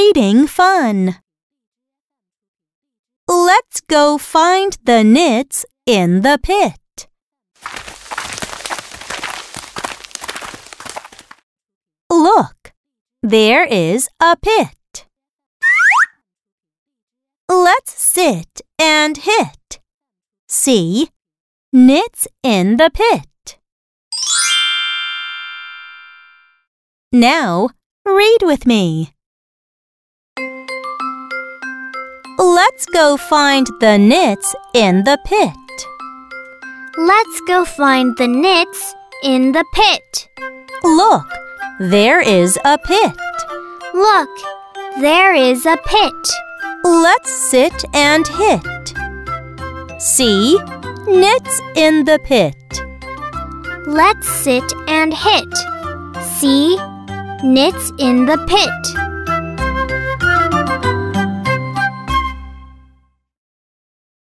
reading fun. Let's go find the knits in the pit. Look, there is a pit. Let's sit and hit. See, knits in the pit. Now, read with me. Let's go find the knits in the pit. Let's go find the knits in the pit. Look, there is a pit. Look, there is a pit. Let's sit and hit. See, knits in the pit. Let's sit and hit. See, knits in the pit.